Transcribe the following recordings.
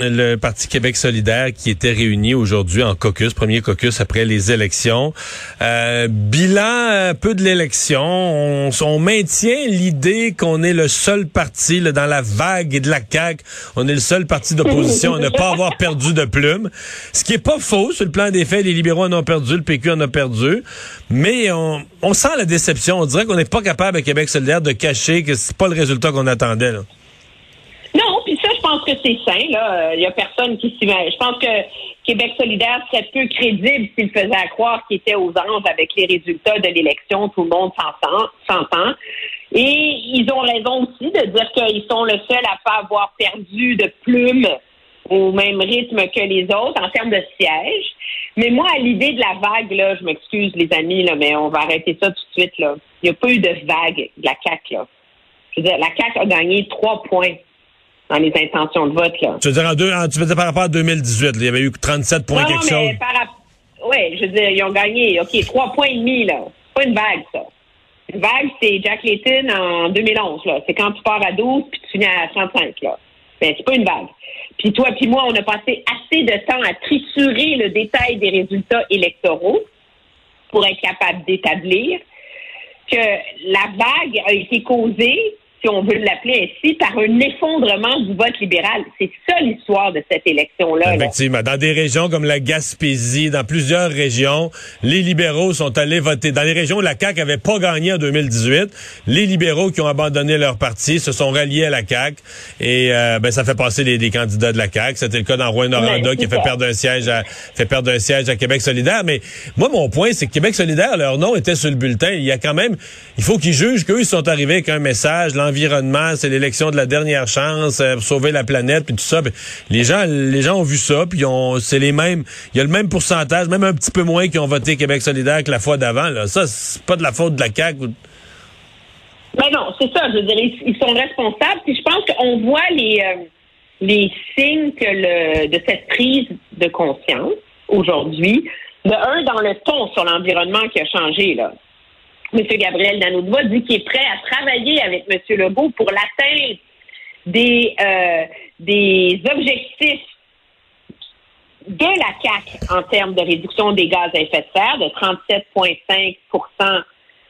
le Parti Québec solidaire qui était réuni aujourd'hui en caucus, premier caucus après les élections. Euh, bilan un peu de l'élection. On, maintient l'idée qu'on est le seul parti dans la vague et de la CAQ. On est le seul parti d'opposition à ne pas avoir perdu de plume. Ce qui est pas faux sur le plan des faits. Les libéraux en ont perdu, le PQ en a perdu. Mais on, on sent la déception. On dirait qu'on n'est pas capable à Québec solidaire de cacher que c'est pas le résultat qu'on attendait. Là. Non, puis ça, je pense que c'est sain. Là, il y a personne qui s'y. Je pense que Québec solidaire serait peu crédible s'il faisait croire qu'il était aux anges avec les résultats de l'élection. Tout le monde s'entend. Et ils ont raison aussi de dire qu'ils sont le seul à pas avoir perdu de plumes au même rythme que les autres en termes de sièges. Mais moi, à l'idée de la vague, là, je m'excuse les amis, mais on va arrêter ça tout de suite. Là. Il n'y a pas eu de vague de la CAQ. La CAQ a gagné trois points dans les intentions de vote. Là. Tu veux dire, en deux, en, tu veux dire par rapport à 2018, là, il y avait eu 37 points non, quelque mais chose. Par, oui, je veux dire, ils ont gagné. OK, trois points et demi, là. C'est pas une vague, ça. Une vague, c'est Jack Layton en 2011, là. C'est quand tu pars à 12 puis tu finis à 35, là. Mais c'est pas une vague. Puis toi puis moi, on a passé assez de temps à triturer le détail des résultats électoraux pour être capable d'établir que la vague a été causée si on veut l'appeler ainsi, par un effondrement du vote libéral. C'est ça l'histoire de cette élection-là. Effectivement. Dans des régions comme la Gaspésie, dans plusieurs régions, les libéraux sont allés voter. Dans les régions où la CAQ avait pas gagné en 2018, les libéraux qui ont abandonné leur parti se sont ralliés à la CAQ et euh, ben, ça fait passer les, les, candidats de la CAQ. C'était le cas dans Rouen-Noranda qui a fait perdre un siège à fait perdre un siège à Québec solidaire. Mais moi, mon point, c'est que Québec solidaire, leur nom était sur le bulletin. Il y a quand même, il faut qu'ils jugent qu'eux, ils sont arrivés avec un message, c'est l'élection de la dernière chance euh, pour sauver la planète, puis tout ça. Les gens, les gens ont vu ça, puis on, c'est les mêmes. Il y a le même pourcentage, même un petit peu moins qui ont voté Québec solidaire que la fois d'avant. Ça, c'est pas de la faute de la CAQ. Ben non, c'est ça. Je veux dire, ils, sont responsables. Puis je pense qu'on voit les euh, les signes de cette prise de conscience aujourd'hui. De un, dans le ton sur l'environnement qui a changé là. M. Gabriel Danoudva dit qu'il est prêt à travailler avec M. Legault pour l'atteinte des, euh, des objectifs de la CAC en termes de réduction des gaz à effet de serre de 37,5%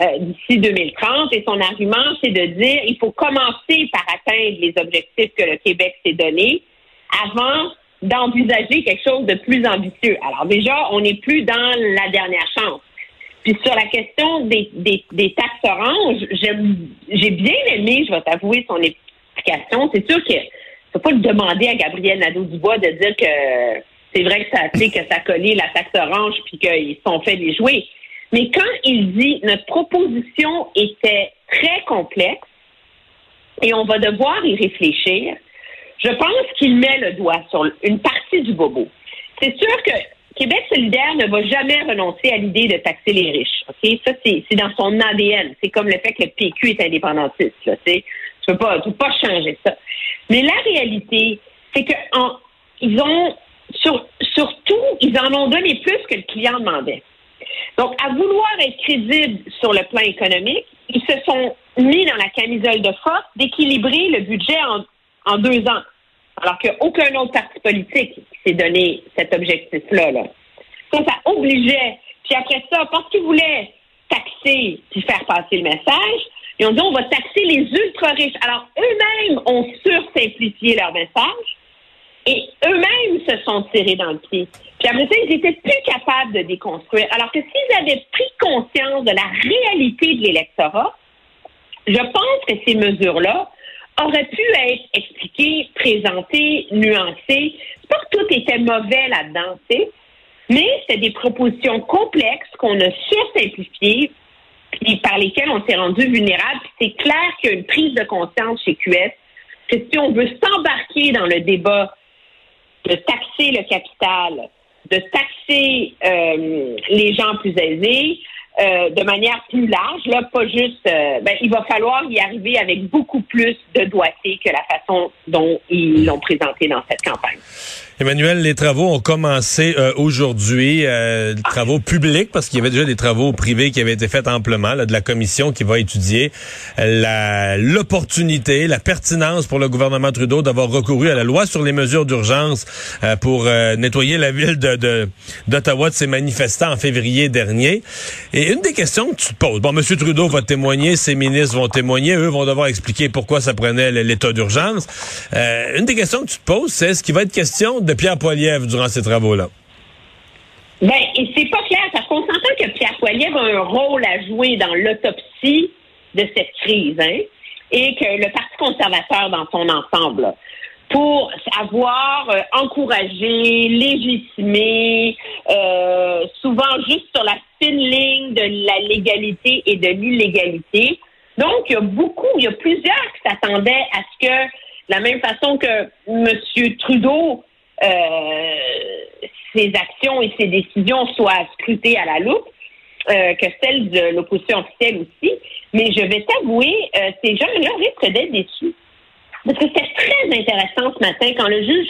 euh, d'ici 2030. Et son argument, c'est de dire il faut commencer par atteindre les objectifs que le Québec s'est donnés avant d'envisager quelque chose de plus ambitieux. Alors déjà, on n'est plus dans la dernière chance. Puis sur la question des, des, des taxes oranges, j'ai bien aimé, je vais t'avouer, son explication. C'est sûr que faut pas le demander à Gabriel Nadeau-Dubois de dire que c'est vrai que ça, que ça a collé la taxe orange puis qu'ils sont fait les jouer. Mais quand il dit notre proposition était très complexe et on va devoir y réfléchir, je pense qu'il met le doigt sur une partie du bobo. C'est sûr que Québec solidaire ne va jamais renoncer à l'idée de taxer les riches. Ok, ça c'est dans son ADN. C'est comme le fait que le PQ est indépendantiste. Là, tu peux pas, tu peux pas changer ça. Mais la réalité, c'est que en, ils ont sur, surtout, ils en ont donné plus que le client demandait. Donc, à vouloir être crédibles sur le plan économique, ils se sont mis dans la camisole de force d'équilibrer le budget en, en deux ans. Alors qu'aucun autre parti politique s'est donné cet objectif-là. Là. Ça, ça obligeait. Puis après ça, parce qu'ils voulaient taxer puis faire passer le message. Ils ont dit on va taxer les ultra riches. Alors eux-mêmes ont sursimplifié leur message et eux-mêmes se sont tirés dans le pied. Puis après ça, ils étaient plus capables de déconstruire. Alors que s'ils avaient pris conscience de la réalité de l'électorat, je pense que ces mesures-là auraient pu être expliquées, présentées, nuancées. C'est pas que tout était mauvais là-dedans, mais c'est des propositions complexes qu'on a sursimplifiées et par lesquelles on s'est rendu vulnérable. C'est clair qu'il y a une prise de conscience chez QS que si on veut s'embarquer dans le débat de taxer le capital, de taxer euh, les gens plus aisés, euh, de manière plus large, là, pas juste. Euh, ben, il va falloir y arriver avec beaucoup plus de doigté que la façon dont ils l'ont présenté dans cette campagne. Emmanuel, les travaux ont commencé euh, aujourd'hui, euh, travaux publics, parce qu'il y avait déjà des travaux privés qui avaient été faits amplement, là, de la commission qui va étudier la l'opportunité, la pertinence pour le gouvernement Trudeau d'avoir recouru à la loi sur les mesures d'urgence euh, pour euh, nettoyer la ville de d'Ottawa de, ses manifestants en février dernier. Et une des questions que tu te poses, bon, M. Trudeau va témoigner, ses ministres vont témoigner, eux vont devoir expliquer pourquoi ça prenait l'état d'urgence. une des questions que tu te poses, c'est est-ce qu'il va être question de Pierre Poilievre durant ces travaux-là? Ben, c'est pas clair, parce qu'on s'entend que Pierre Poilievre a un rôle à jouer dans l'autopsie de cette crise, hein, et que le Parti conservateur dans son ensemble, pour avoir euh, encouragé, légitimé, euh, souvent juste sur la fine ligne de la légalité et de l'illégalité. Donc, il y a beaucoup, il y a plusieurs qui s'attendaient à ce que, de la même façon que M. Trudeau ses actions et ses décisions soient scrutées à la loupe, euh, que celles de l'opposition officielle aussi. Mais je vais t'avouer, euh, ces gens-là risquent d'être déçus. Parce que c'était très intéressant ce matin quand le juge,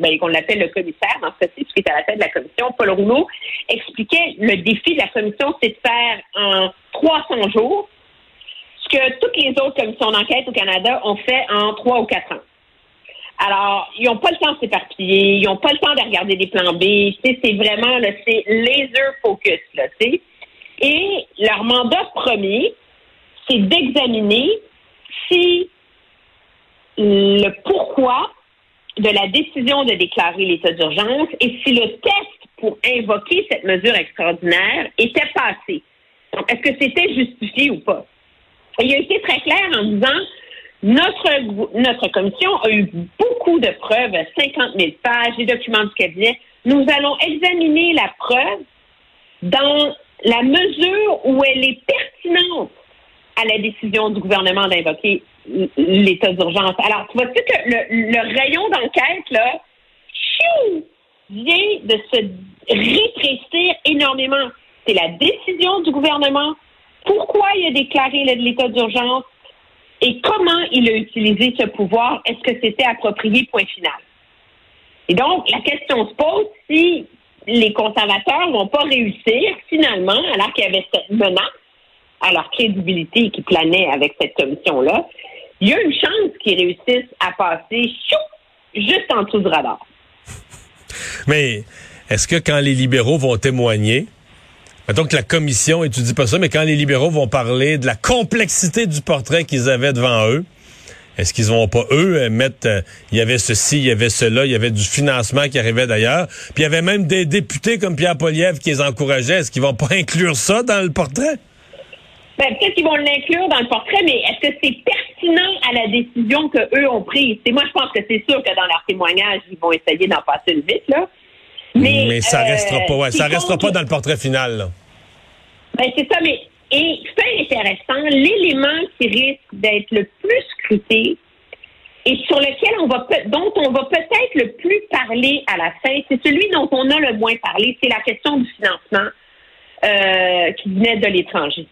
ben, qu'on l'appelle le commissaire dans ce cas-ci, qui est à la tête de la commission, Paul Rouleau, expliquait le défi de la commission, c'est de faire en 300 jours ce que toutes les autres commissions d'enquête au Canada ont fait en trois ou quatre ans. Alors, ils n'ont pas le temps de s'éparpiller, ils n'ont pas le temps de regarder des plans B. C'est vraiment, laser focus, là. Et leur mandat premier, c'est d'examiner si le pourquoi de la décision de déclarer l'état d'urgence et si le test pour invoquer cette mesure extraordinaire était passé. Est-ce que c'était justifié ou pas? il a été très clair en disant notre, notre commission a eu beaucoup de preuves, 50 000 pages, des documents du cabinet. Nous allons examiner la preuve dans la mesure où elle est pertinente à la décision du gouvernement d'invoquer l'état d'urgence. Alors, tu vois-tu que le, rayon d'enquête, là, chou, vient de se rétrécir énormément. C'est la décision du gouvernement. Pourquoi il a déclaré l'état d'urgence? Et comment il a utilisé ce pouvoir? Est-ce que c'était approprié, point final? Et donc, la question se pose si les conservateurs vont pas réussir, finalement, alors qu'il y avait cette menace à leur crédibilité qui planait avec cette commission-là, il y a une chance qu'ils réussissent à passer juste en dessous du radar. Mais est-ce que quand les libéraux vont témoigner, donc la commission étudie pas ça, mais quand les libéraux vont parler de la complexité du portrait qu'ils avaient devant eux, est-ce qu'ils vont pas, eux, mettre, euh, il y avait ceci, il y avait cela, il y avait du financement qui arrivait d'ailleurs, puis il y avait même des députés comme Pierre Poliev qui les encourageaient. Est-ce qu'ils vont pas inclure ça dans le portrait? Ben, peut-être qu'ils vont l'inclure dans le portrait, mais est-ce que c'est pertinent à la décision qu'eux ont prise? moi, je pense que c'est sûr que dans leur témoignage, ils vont essayer d'en passer le vite, là. Mais, ça restera pas, ouais, ça restera pas dans le portrait final. Là. Ben, c'est ça, mais et c'est intéressant, l'élément qui risque d'être le plus scruté et sur lequel on va dont on va peut-être le plus parler à la fin, c'est celui dont on a le moins parlé, c'est la question du financement euh, qui venait de l'étranger.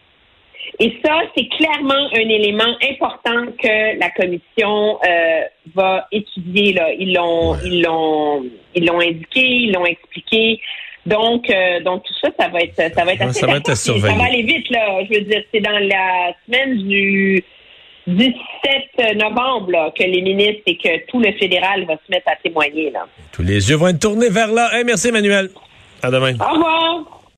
Et ça, c'est clairement un élément important que la commission euh, va étudier. Là. Ils l'ont, ils l'ont, ils l'ont indiqué, ils l'ont expliqué. Donc, euh, donc tout ça, ça va être, ça va être assez. Ça va, être ça va aller vite là. Je veux dire, c'est dans la semaine du 17 novembre que les ministres et que tout le fédéral va se mettre à témoigner là. Tous les yeux vont être tournés vers là. merci Emmanuel. À demain. Au revoir.